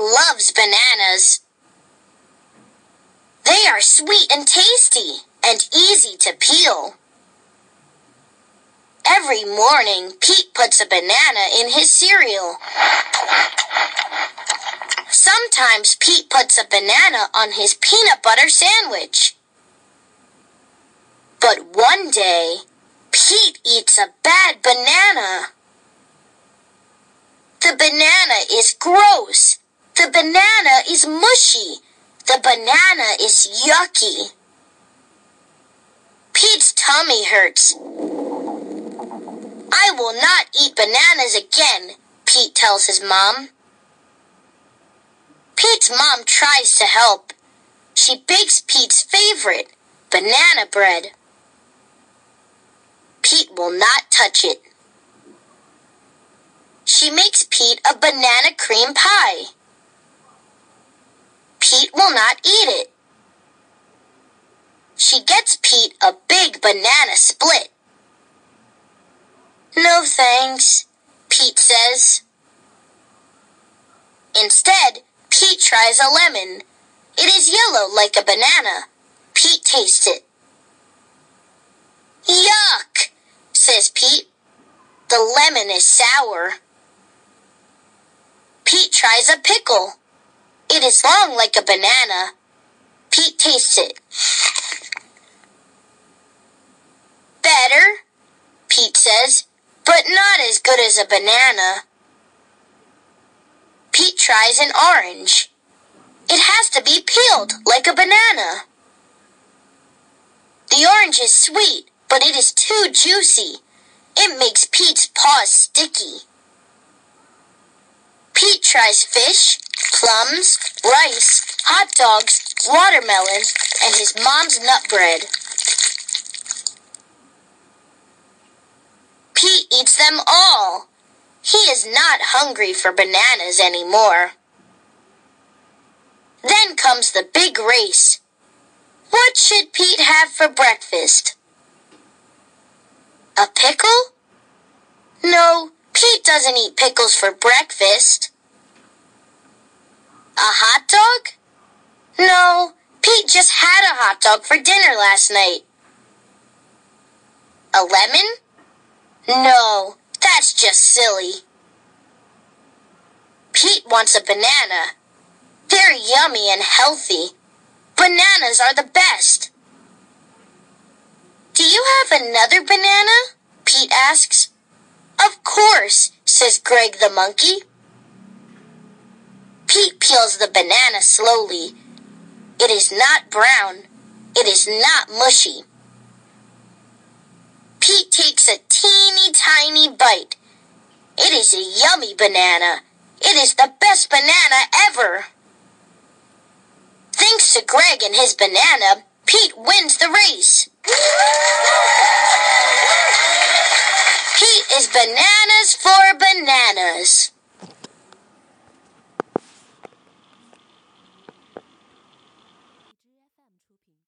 loves bananas. They are sweet and tasty and easy to peel. Every morning, Pete puts a banana in his cereal. Sometimes Pete puts a banana on his peanut butter sandwich. But one day, Pete eats a bad banana. The banana is gross. The banana is mushy. The banana is yucky. Pete's tummy hurts. I will not eat bananas again, Pete tells his mom. Pete's mom tries to help. She bakes Pete's favorite, banana bread. Pete will not touch it. She makes Pete a banana cream pie. Pete will not eat it. She gets Pete a big banana split. No thanks, Pete says. Instead, Pete tries a lemon. It is yellow like a banana. Pete tastes it. Yuck, says Pete. The lemon is sour. Pete tries a pickle. It is long like a banana. Pete tastes it. Better, Pete says, but not as good as a banana. Pete tries an orange. It has to be peeled like a banana. The orange is sweet, but it is too juicy. It makes Pete's paws sticky. Pete tries fish, plums, rice, hot dogs, watermelon, and his mom's nut bread. Pete eats them all. He is not hungry for bananas anymore. Then comes the big race. What should Pete have for breakfast? A pickle? No, Pete doesn't eat pickles for breakfast. A hot dog? No, Pete just had a hot dog for dinner last night. A lemon? No, that's just silly. Pete wants a banana. They're yummy and healthy. Bananas are the best. Do you have another banana? Pete asks. Of course, says Greg the monkey. Pete peels the banana slowly. It is not brown. It is not mushy. Pete takes a teeny tiny bite. It is a yummy banana. It is the best banana ever. Thanks to Greg and his banana, Pete wins the race. Pete is bananas for bananas.